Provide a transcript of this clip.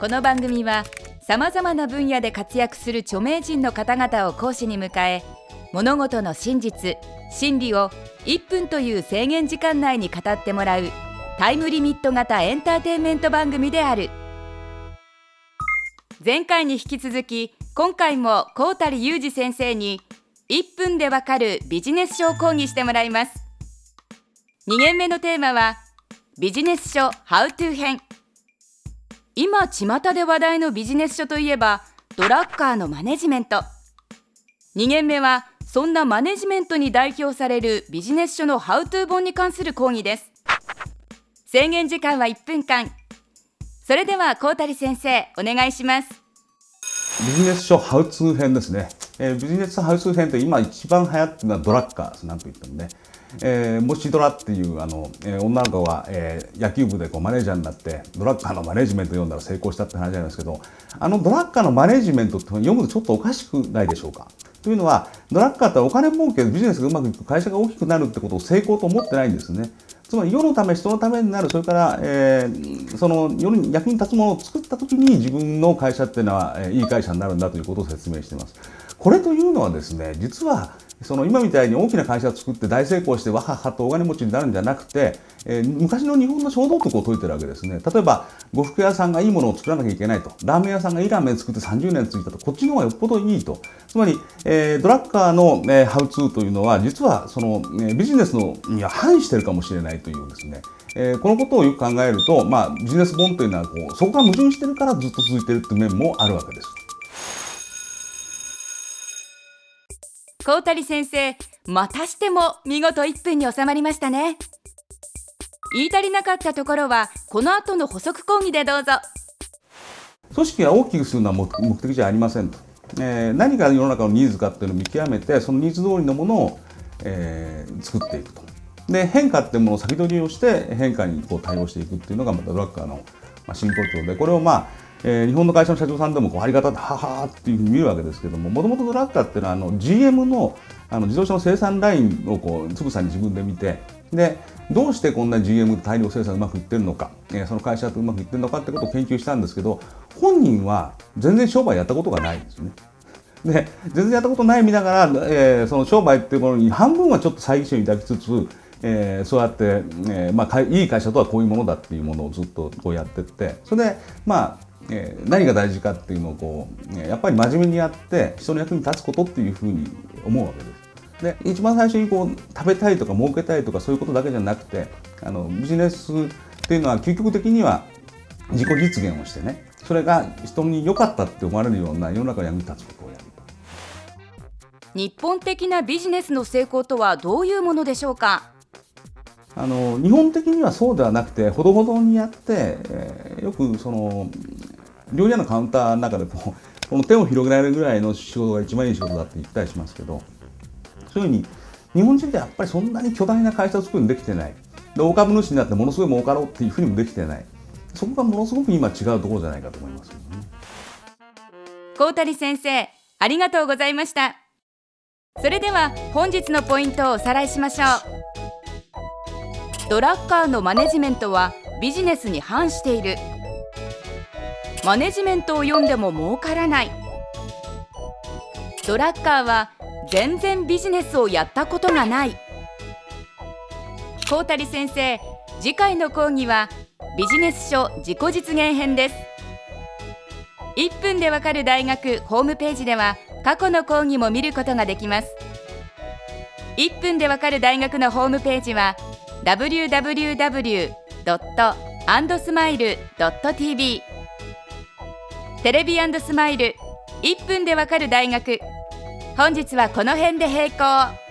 この番組はさまざまな分野で活躍する著名人の方々を講師に迎え物事の真実真理を1分という制限時間内に語ってもらうタイムリミット型エンターテインメント番組である。前回に引き続き今回も高谷裕二先生に1分でわかるビジネス書を講義してもらいます。2限目のテーマはビジネス書 How to 編。今巷で話題のビジネス書といえばドラッカーのマネジメント。2限目はそんなマネジメントに代表されるビジネス書のハウトゥー本に関する講義です。制限時間は1分間。それでは高谷先生お願いします。ビジネス書ハウツー編ですね、えー、ビジネスハウツー編って今一番流行ってるのはドラッカーなんと言ってもね。えー、もしドラっていうあの、えー、女の子が、えー、野球部でこうマネージャーになってドラッカーのマネジメント読んだら成功したって話なんですけどあのドラッカーのマネジメントって読むとちょっとおかしくないでしょうか？というのはドラッカーってお金儲けビジネスがうまくいく会社が大きくなるってことを成功と思ってないんですね。つまり世のため人のためになるそれから、えー、その世に役に立つものを作った時に自分の会社っていうのは、えー、いい会社になるんだということを説明しています。これというのはですね実はその今みたいに大きな会社を作って大成功してわははと大金持ちになるんじゃなくて、えー、昔の日本の衝動徳を説いてるわけですね。例えば呉服屋さんがいいものを作らなきゃいけないと。ラーメン屋さんがいいラーメン作って30年続いたと。こっちの方がよっぽどいいと。つまり、えー、ドラッカーの、えー、ハウツーというのは実はその、えビジネスのには反してるかもしれないというですね。えー、このことをよく考えると、まあ、ビジネス本というのはこうそこが矛盾してるからずっと続いてるっていう面もあるわけです。高谷先生またしても見事1分に収まりましたね。言い足りなかったところはこの後の補足講義でどうぞ。組織は大きくするのは目的じゃありませんと、えー、何が世の中のニーズかっていうのを見極めてそのニーズ通りのものを、えー、作っていくと。で変化っていうものを先取りをして変化にこう対応していくっていうのがまたドラッカーの真骨頂でこれをまあえー、日本の会社の社長さんでもこうありがたでははーっていうふうに見るわけですけどももともとドラッカーっていうのはあの GM のあの自動車の生産ラインをこうつぶさに自分で見てでどうしてこんな GM 大量生産うまくいってるのか、えー、その会社とうまくいってるのかってことを研究したんですけど本人は全然商売やったことがないんですよね。で全然やったことない見ながら、えー、その商売っていうものに半分はちょっと猜疑心を抱きつつえー、そうやって、えーまあ、いい会社とはこういうものだっていうものをずっとこうやってってそれでまあえー、何が大事かっていうのをこう、やっぱり真面目にやって人の役に立つことっていうふうに思うわけです。で一番最初にこう食べたいとか儲けたいとかそういうことだけじゃなくてあのビジネスっていうのは究極的には自己実現をしてねそれが人に良かったって思われるような世の中に役に立つことをやる日本的なビジネスの成功とはどういうものでしょうか？あの日本的にはそうではなくてほどほどにやって、えー、よくその料理屋のカウンターの中でこうこの手を広げられるぐらいの仕事が一番いい仕事だって言ったりしますけどそういうふうに日本人ってやっぱりそんなに巨大な会社を作るにできてない。で大株主になってものすごい儲かろうっていうふうにもできてない。そこがものすごく今違うところじゃないかと思います、ね、谷先生ありがとうございました。それでは本日のポイントをおさらいしましょう。ドラッカーのマネジメントはビジネスに反している。マネジメントを読んでも儲からない。ドラッカーは全然ビジネスをやったことがない。高谷先生次回の講義はビジネス書自己実現編です。1分でわかる大学ホームページでは過去の講義も見ることができます。1分でわかる大学のホームページは www.andsmile.tv テレビスマイル。1分でわかる大学。本日はこの辺で閉校。